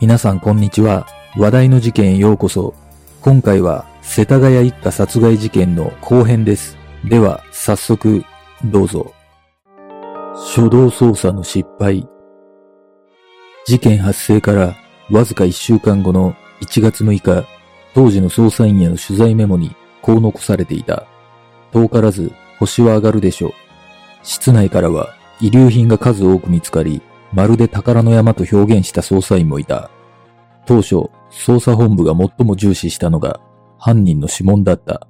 皆さんこんにちは。話題の事件へようこそ。今回は世田谷一家殺害事件の後編です。では、早速、どうぞ。初動捜査の失敗。事件発生からわずか1週間後の1月6日、当時の捜査員への取材メモにこう残されていた。遠からず星は上がるでしょう。室内からは遺留品が数多く見つかり、まるで宝の山と表現した捜査員もいた。当初、捜査本部が最も重視したのが犯人の指紋だった。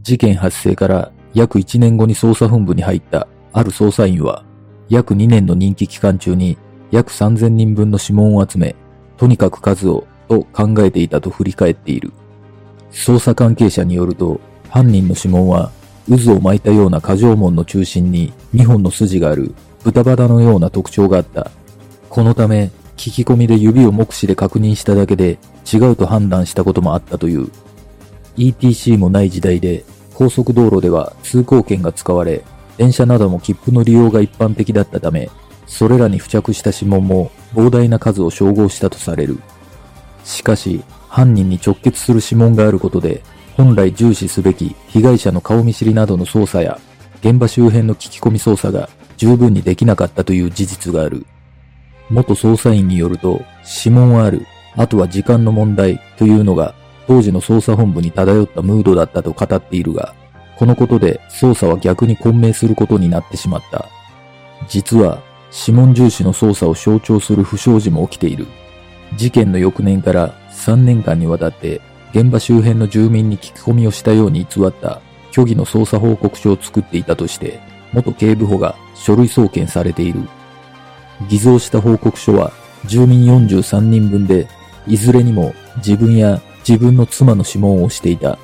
事件発生から約1年後に捜査本部に入ったある捜査員は、約2年の任期期間中に約3000人分の指紋を集め、とにかく数をと考えていたと振り返っている。捜査関係者によると、犯人の指紋は渦を巻いたような過剰門の中心に2本の筋がある豚バラのような特徴があった。このため、聞き込みで指を目視で確認しただけで違うと判断したこともあったという。ETC もない時代で、高速道路では通行券が使われ、電車なども切符の利用が一般的だったため、それらに付着した指紋も膨大な数を照合したとされる。しかし、犯人に直結する指紋があることで、本来重視すべき被害者の顔見知りなどの捜査や、現場周辺の聞き込み捜査が十分にできなかったという事実がある。元捜査員によると、指紋はある、あとは時間の問題というのが当時の捜査本部に漂ったムードだったと語っているが、このことで捜査は逆に混迷することになってしまった。実は、指紋重視の捜査を象徴する不祥事も起きている。事件の翌年から3年間にわたって現場周辺の住民に聞き込みをしたように偽った虚偽の捜査報告書を作っていたとして、元警部補が書類送検されている。偽造した報告書は住民43人分で、いずれにも自分や自分の妻の指紋をしていた。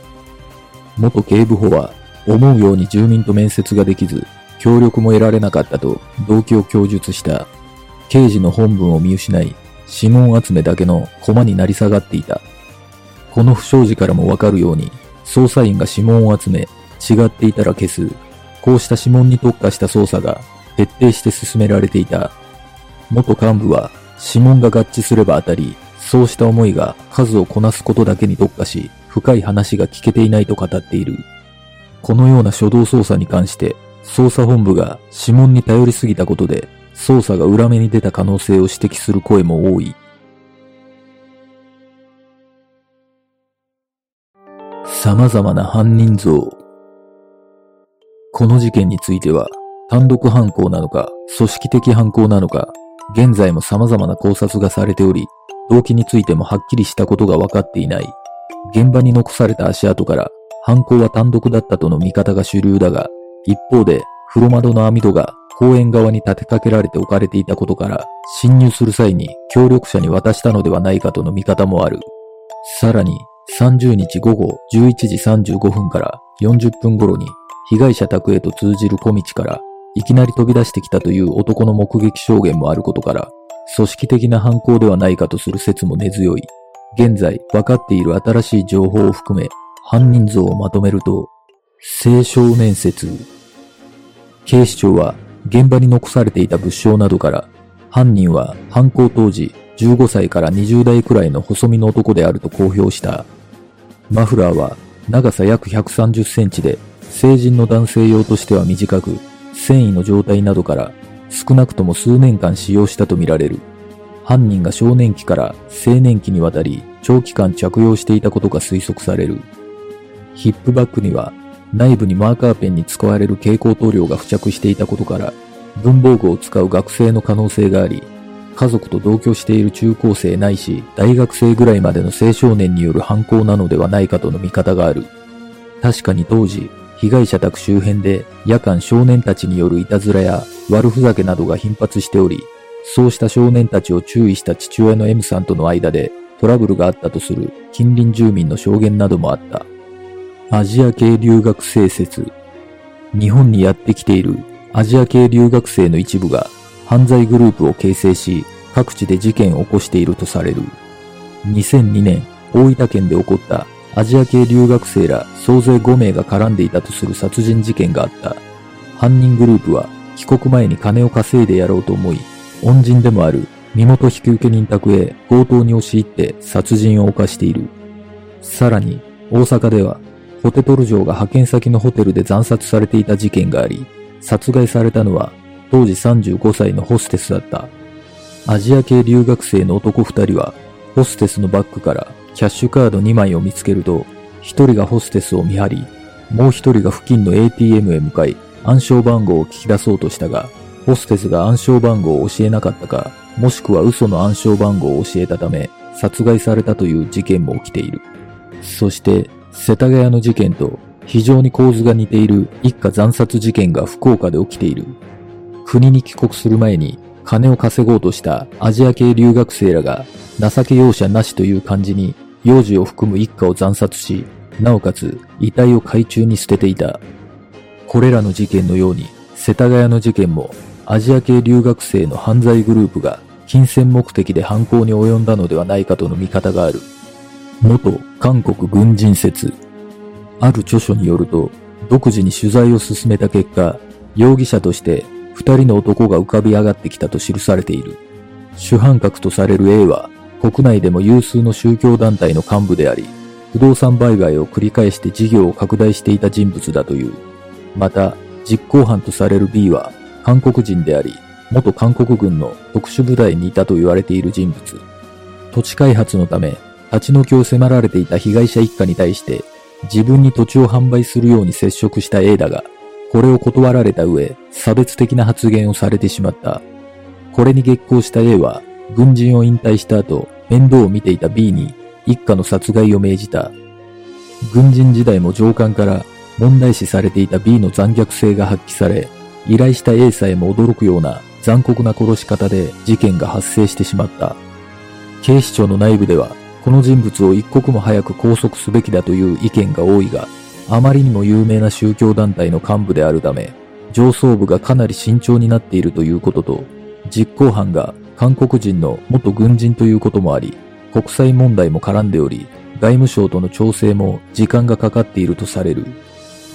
元警部補は思うように住民と面接ができず、協力も得られなかったと動機を供述した。刑事の本文を見失い、指紋集めだけの駒になり下がっていた。この不祥事からもわかるように、捜査員が指紋を集め、違っていたら消す。こうした指紋に特化した捜査が徹底して進められていた。元幹部は指紋が合致すれば当たり、そうした思いが数をこなすことだけに特化し、深い話が聞けていないと語っている。このような初動捜査に関して、捜査本部が指紋に頼りすぎたことで、捜査が裏目に出た可能性を指摘する声も多い。様々な犯人像。この事件については、単独犯行なのか、組織的犯行なのか、現在も様々な考察がされており、動機についてもはっきりしたことが分かっていない。現場に残された足跡から、犯行は単独だったとの見方が主流だが、一方で、風呂窓の網戸が公園側に立てかけられて置かれていたことから、侵入する際に協力者に渡したのではないかとの見方もある。さらに、30日午後11時35分から40分頃に、被害者宅へと通じる小道から、いきなり飛び出してきたという男の目撃証言もあることから、組織的な犯行ではないかとする説も根強い。現在分かっている新しい情報を含め、犯人像をまとめると、青少年説。警視庁は現場に残されていた物証などから、犯人は犯行当時15歳から20代くらいの細身の男であると公表した。マフラーは長さ約130センチで、成人の男性用としては短く、繊維の状態などから少なくとも数年間使用したとみられる。犯人が少年期から青年期にわたり長期間着用していたことが推測される。ヒップバッグには内部にマーカーペンに使われる蛍光塗料が付着していたことから文房具を使う学生の可能性があり、家族と同居している中高生ないし大学生ぐらいまでの青少年による犯行なのではないかとの見方がある。確かに当時、被害者宅周辺で夜間少年たちによるいたずらや悪ふざけなどが頻発しており、そうした少年たちを注意した父親の M さんとの間でトラブルがあったとする近隣住民の証言などもあった。アジア系留学生説。日本にやってきているアジア系留学生の一部が犯罪グループを形成し、各地で事件を起こしているとされる。2002年、大分県で起こったアジア系留学生ら総勢5名が絡んでいたとする殺人事件があった。犯人グループは帰国前に金を稼いでやろうと思い、恩人でもある身元引受人宅へ強盗に押し入って殺人を犯している。さらに、大阪では、ホテトル城が派遣先のホテルで惨殺されていた事件があり、殺害されたのは当時35歳のホステスだった。アジア系留学生の男二人は、ホステスのバッグからキャッシュカード2枚を見つけると、一人がホステスを見張り、もう一人が付近の ATM へ向かい、暗証番号を聞き出そうとしたが、ホステスが暗証番号を教えなかったか、もしくは嘘の暗証番号を教えたため、殺害されたという事件も起きている。そして、世田谷の事件と非常に構図が似ている一家惨殺事件が福岡で起きている。国に帰国する前に金を稼ごうとしたアジア系留学生らが情け容赦なしという感じに幼児を含む一家を惨殺し、なおかつ遺体を海中に捨てていた。これらの事件のように世田谷の事件もアジア系留学生の犯罪グループが金銭目的で犯行に及んだのではないかとの見方がある。元韓国軍人説。ある著書によると、独自に取材を進めた結果、容疑者として二人の男が浮かび上がってきたと記されている。主犯格とされる A は、国内でも有数の宗教団体の幹部であり、不動産売買を繰り返して事業を拡大していた人物だという。また、実行犯とされる B は、韓国人であり、元韓国軍の特殊部隊にいたと言われている人物。土地開発のため、立ち退きを迫られていた被害者一家に対して自分に土地を販売するように接触した A だが、これを断られた上、差別的な発言をされてしまった。これに激高した A は、軍人を引退した後、面倒を見ていた B に一家の殺害を命じた。軍人時代も上官から問題視されていた B の残虐性が発揮され、依頼した A さえも驚くような残酷な殺し方で事件が発生してしまった。警視庁の内部ではこの人物を一刻も早く拘束すべきだという意見が多いが、あまりにも有名な宗教団体の幹部であるため、上層部がかなり慎重になっているということと、実行犯が韓国人の元軍人ということもあり、国際問題も絡んでおり、外務省との調整も時間がかかっているとされる。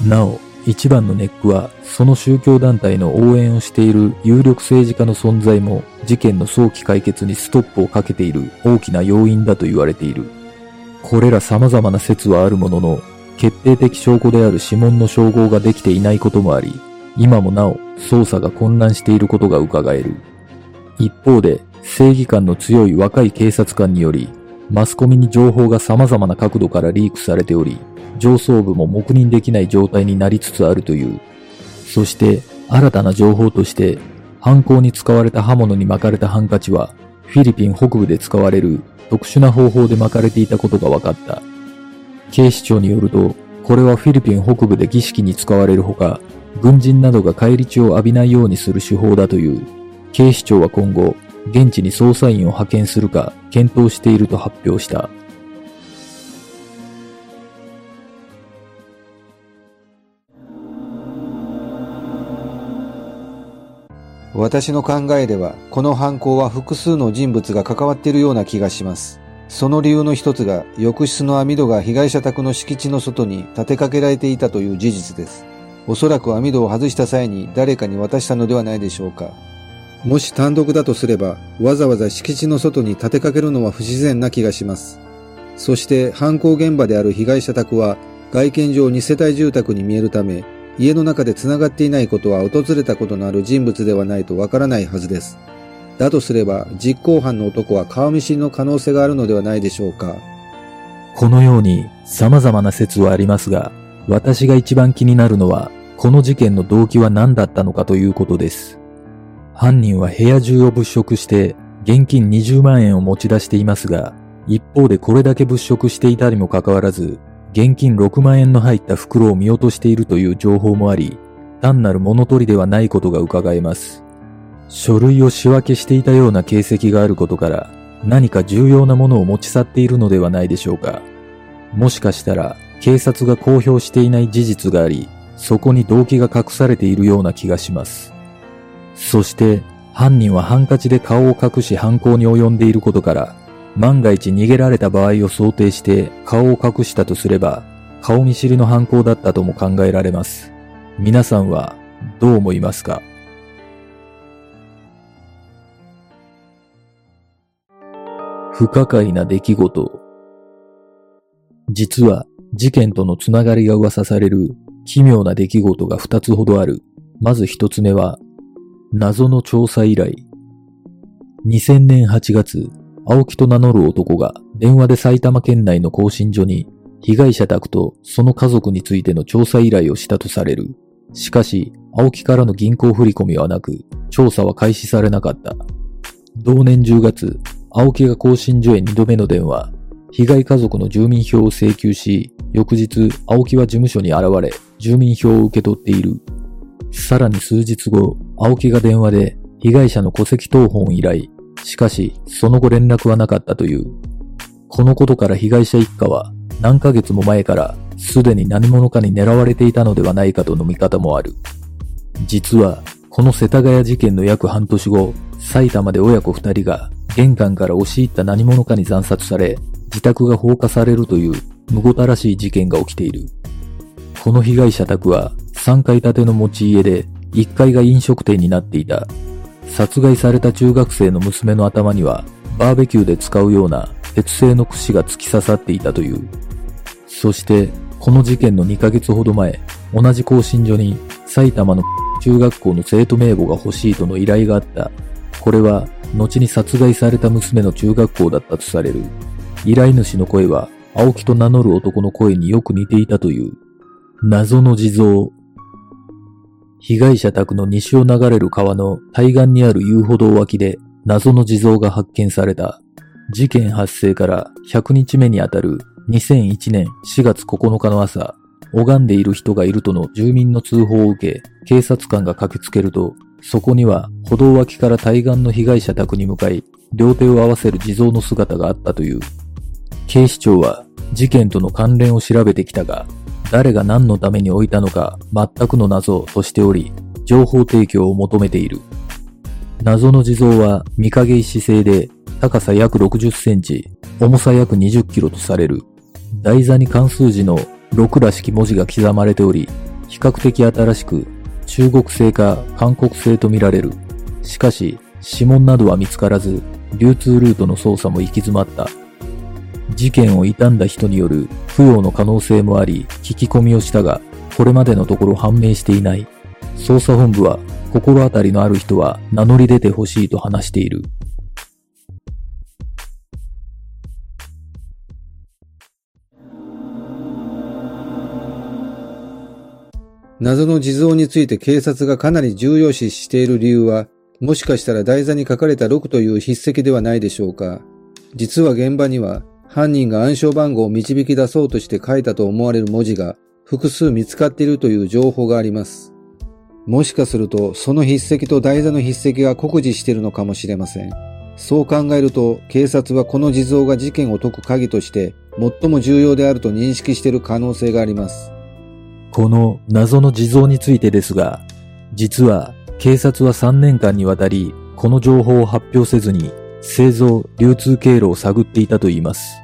なお、一番のネックは、その宗教団体の応援をしている有力政治家の存在も事件の早期解決にストップをかけている大きな要因だと言われている。これら様々な説はあるものの、決定的証拠である指紋の照合ができていないこともあり、今もなお捜査が混乱していることが伺える。一方で、正義感の強い若い警察官により、マスコミに情報が様々な角度からリークされており、上層部も黙認できない状態になりつつあるという。そして、新たな情報として、犯行に使われた刃物に巻かれたハンカチは、フィリピン北部で使われる特殊な方法で巻かれていたことが分かった。警視庁によると、これはフィリピン北部で儀式に使われるほか、軍人などが返り血を浴びないようにする手法だという。警視庁は今後、現地に捜査員を派遣するか検討していると発表した。私の考えでは、この犯行は複数の人物が関わっているような気がします。その理由の一つが、浴室の網戸が被害者宅の敷地の外に立てかけられていたという事実です。おそらく網戸を外した際に誰かに渡したのではないでしょうか。もし単独だとすれば、わざわざ敷地の外に立てかけるのは不自然な気がします。そして犯行現場である被害者宅は、外見上2世帯住宅に見えるため、家の中で繋がっていないことは訪れたことのある人物ではないとわからないはずです。だとすれば、実行犯の男は顔見知りの可能性があるのではないでしょうか。このように様々な説はありますが、私が一番気になるのは、この事件の動機は何だったのかということです。犯人は部屋中を物色して、現金20万円を持ち出していますが、一方でこれだけ物色していたにもかかわらず、現金6万円の入った袋を見落としているという情報もあり、単なる物取りではないことが伺えます。書類を仕分けしていたような形跡があることから、何か重要なものを持ち去っているのではないでしょうか。もしかしたら、警察が公表していない事実があり、そこに動機が隠されているような気がします。そして、犯人はハンカチで顔を隠し犯行に及んでいることから、万が一逃げられた場合を想定して顔を隠したとすれば、顔見知りの犯行だったとも考えられます。皆さんはどう思いますか？不可解な出来事。実は事件とのつながりが噂される奇妙な出来事が二つほどある。まず一つ目は、謎の調査依頼。2000年8月、青木と名乗る男が電話で埼玉県内の更新所に被害者宅とその家族についての調査依頼をしたとされる。しかし、青木からの銀行振込はなく、調査は開始されなかった。同年10月、青木が更新所へ2度目の電話、被害家族の住民票を請求し、翌日、青木は事務所に現れ、住民票を受け取っている。さらに数日後、青木が電話で被害者の戸籍謄本依頼。しかし、その後連絡はなかったという。このことから被害者一家は何ヶ月も前からすでに何者かに狙われていたのではないかとの見方もある。実は、この世田谷事件の約半年後、埼玉で親子二人が玄関から押し入った何者かに惨殺され、自宅が放火されるという無ごたらしい事件が起きている。この被害者宅は3階建ての持ち家で1階が飲食店になっていた。殺害された中学生の娘の頭にはバーベキューで使うような鉄製の串が突き刺さっていたという。そしてこの事件の2ヶ月ほど前、同じ更新所に埼玉の中学校の生徒名簿が欲しいとの依頼があった。これは後に殺害された娘の中学校だったとされる。依頼主の声は、青木と名乗る男の声によく似ていたという。謎の地蔵。被害者宅の西を流れる川の対岸にある遊歩道脇で謎の地蔵が発見された。事件発生から100日目にあたる2001年4月9日の朝、拝んでいる人がいるとの住民の通報を受け、警察官が駆けつけると、そこには歩道脇から対岸の被害者宅に向かい、両手を合わせる地蔵の姿があったという。警視庁は事件との関連を調べてきたが、誰が何のために置いたのか全くの謎としており、情報提供を求めている。謎の地蔵は見影石製で高さ約60センチ、重さ約20キロとされる。台座に関数字の6らしき文字が刻まれており、比較的新しく中国製か韓国製とみられる。しかし、指紋などは見つからず、流通ルートの操作も行き詰まった。事件を傷んだ人による不要の可能性もあり、聞き込みをしたが、これまでのところ判明していない。捜査本部は、心当たりのある人は名乗り出てほしいと話している。謎の地蔵について警察がかなり重要視している理由は、もしかしたら台座に書かれた6という筆跡ではないでしょうか。実は現場には犯人が暗証番号を導き出そうとして書いたと思われる文字が複数見つかっているという情報があります。もしかすると、その筆跡と台座の筆跡が酷似しているのかもしれません。そう考えると、警察はこの地蔵が事件を解く鍵として、最も重要であると認識している可能性があります。この謎の地蔵についてですが、実は警察は3年間にわたり、この情報を発表せずに、製造、流通経路を探っていたといいます。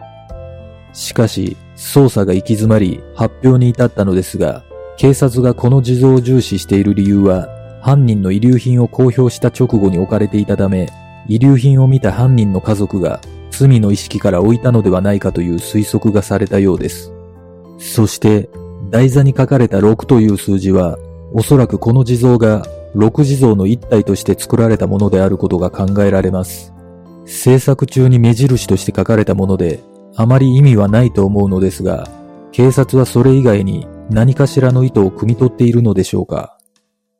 しかし、捜査が行き詰まり、発表に至ったのですが、警察がこの地蔵を重視している理由は、犯人の遺留品を公表した直後に置かれていたため、遺留品を見た犯人の家族が罪の意識から置いたのではないかという推測がされたようです。そして、台座に書かれた6という数字は、おそらくこの地蔵が6地蔵の一体として作られたものであることが考えられます。制作中に目印として書かれたもので、あまり意味はないと思うのですが、警察はそれ以外に何かしらの意図を汲み取っているのでしょうか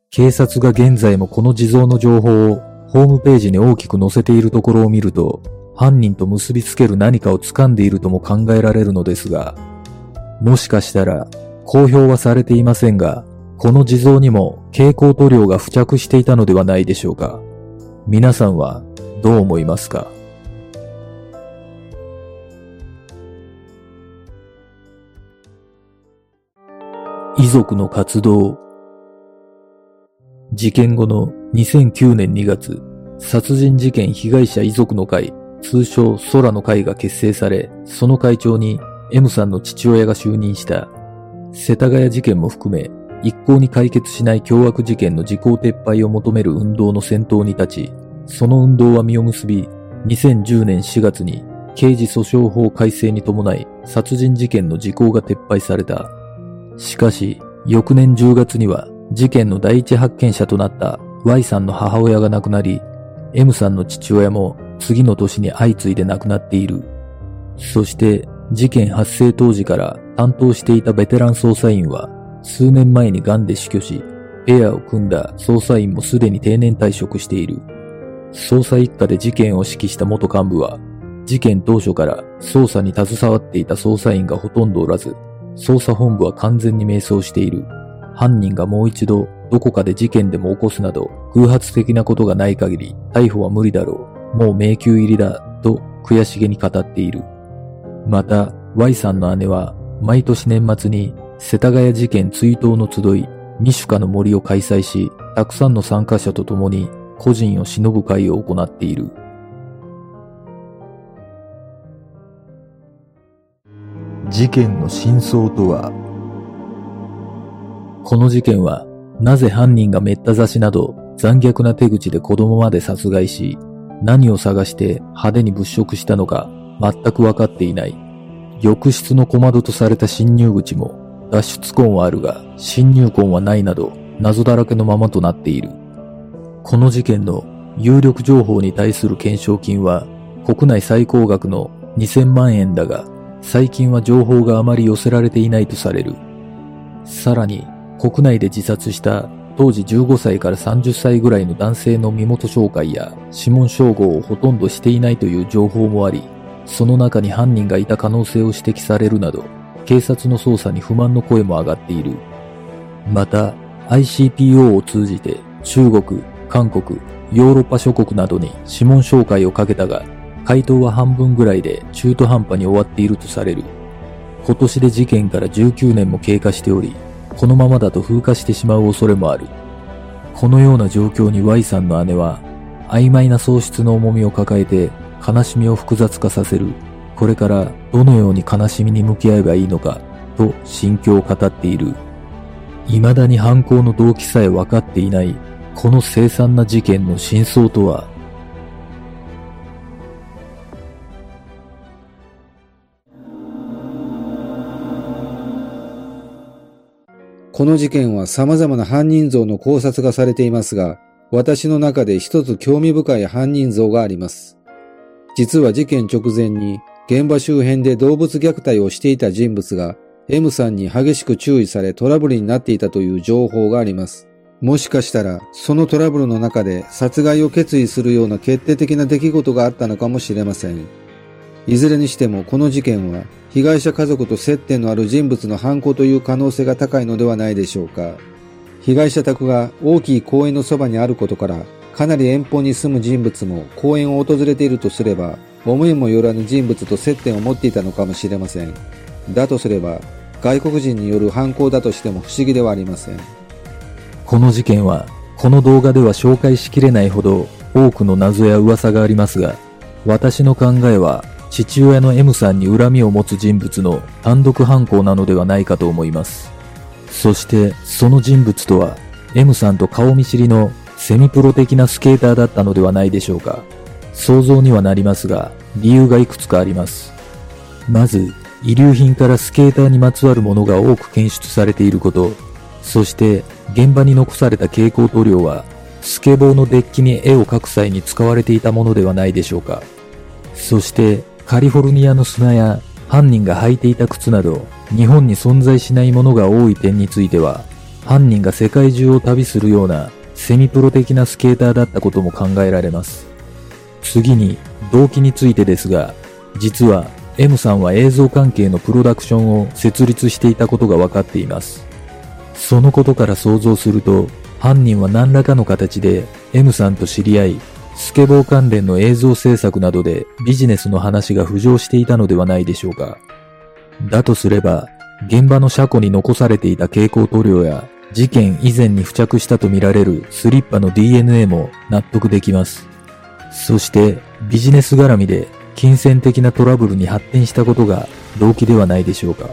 警察が現在もこの地蔵の情報をホームページに大きく載せているところを見ると、犯人と結びつける何かを掴んでいるとも考えられるのですが、もしかしたら公表はされていませんが、この地蔵にも蛍光塗料が付着していたのではないでしょうか。皆さんはどう思いますか？遺族の活動。事件後の2009年2月、殺人事件被害者遺族の会、通称空の会が結成され、その会長に M さんの父親が就任した。世田谷事件も含め、一向に解決しない凶悪事件の時効撤廃を求める運動の先頭に立ち、その運動は実を結び、2010年4月に刑事訴訟法改正に伴い殺人事件の時効が撤廃された。しかし、翌年10月には事件の第一発見者となった Y さんの母親が亡くなり、M さんの父親も次の年に相次いで亡くなっている。そして事件発生当時から担当していたベテラン捜査員は数年前に癌で死去し、ペアを組んだ捜査員もすでに定年退職している。捜査一課で事件を指揮した元幹部は、事件当初から捜査に携わっていた捜査員がほとんどおらず、捜査本部は完全に迷走している。犯人がもう一度どこかで事件でも起こすなど偶発的なことがない限り逮捕は無理だろう。もう迷宮入りだと悔しげに語っている。また、Y さんの姉は毎年年末に世田谷事件追悼の集い、ミシュカの森を開催し、たくさんの参加者と共に個人を忍ぶ会を行っている。事件の真相とは？この事件は、なぜ犯人がめった刺しなど残虐な手口で子供まで殺害し、何を探して派手に物色したのか全くわかっていない。浴室の小窓とされた侵入口も脱出痕はあるが侵入痕はないなど謎だらけのままとなっている。この事件の有力情報に対する懸賞金は国内最高額の2000万円だが最近は情報があまり寄せられていないとされる。さらに国内で自殺した当時15歳から30歳ぐらいの男性の身元紹介や指紋照合をほとんどしていないという情報もあり、その中に犯人がいた可能性を指摘されるなど、警察の捜査に不満の声も上がっている。また、ICPO を通じて中国、韓国、ヨーロッパ諸国などに指紋紹介をかけたが、回答は半分ぐらいで中途半端に終わっているとされる。今年で事件から19年も経過しており、このままだと風化してしまう恐れもある。このような状況に Y さんの姉は、曖昧な喪失の重みを抱えて悲しみを複雑化させる。これからどのように悲しみに向き合えばいいのか、と心境を語っている。未だに犯行の動機さえ分かっていない、この凄惨な事件の真相とは？この事件は様々な犯人像の考察がされていますが、私の中で一つ興味深い犯人像があります。実は事件直前に現場周辺で動物虐待をしていた人物が M さんに激しく注意されトラブルになっていたという情報があります。もしかしたらそのトラブルの中で殺害を決意するような決定的な出来事があったのかもしれません。いずれにしてもこの事件は被害者家族と接点のある人物の犯行という可能性が高いのではないでしょうか。被害者宅が大きい公園のそばにあることから、かなり遠方に住む人物も公園を訪れているとすれば、思いもよらぬ人物と接点を持っていたのかもしれません。だとすれば、外国人による犯行だとしても不思議ではありません。この事件は、この動画では紹介しきれないほど多くの謎や噂がありますが、私の考えは父親の M さんに恨みを持つ人物の単独犯行なのではないかと思います。そしてその人物とは M さんと顔見知りのセミプロ的なスケーターだったのではないでしょうか。想像にはなりますが、理由がいくつかあります。まず、遺留品からスケーターにまつわるものが多く検出されていること、そして現場に残された蛍光塗料は、スケボーのデッキに絵を描く際に使われていたものではないでしょうか。そしてカリフォルニアの砂や犯人が履いていた靴など日本に存在しないものが多い点については犯人が世界中を旅するようなセミプロ的なスケーターだったことも考えられます。次に動機についてですが実は M さんは映像関係のプロダクションを設立していたことが分かっています。そのことから想像すると犯人は何らかの形で M さんと知り合いスケボー関連の映像制作などでビジネスの話が浮上していたのではないでしょうか。だとすれば、現場の車庫に残されていた蛍光塗料や事件以前に付着したとみられるスリッパの DNA も納得できます。そしてビジネス絡みで金銭的なトラブルに発展したことが動機ではないでしょうか。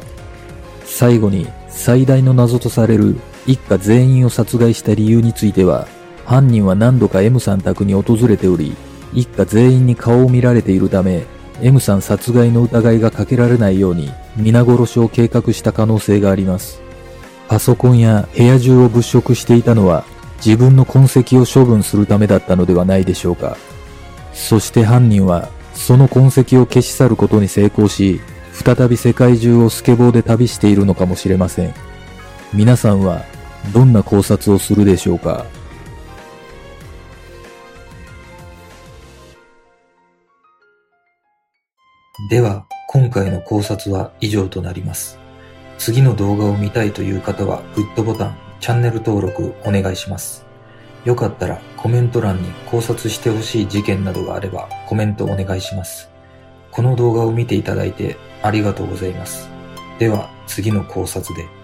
最後に最大の謎とされる一家全員を殺害した理由については犯人は何度か M さん宅に訪れており、一家全員に顔を見られているため、M さん殺害の疑いがかけられないように皆殺しを計画した可能性があります。パソコンや部屋中を物色していたのは自分の痕跡を処分するためだったのではないでしょうか。そして犯人はその痕跡を消し去ることに成功し、再び世界中をスケボーで旅しているのかもしれません。皆さんはどんな考察をするでしょうか？では、今回の考察は以上となります。次の動画を見たいという方は、グッドボタン、チャンネル登録お願いします。よかったらコメント欄に考察してほしい事件などがあればコメントお願いします。この動画を見ていただいてありがとうございます。では次の考察で。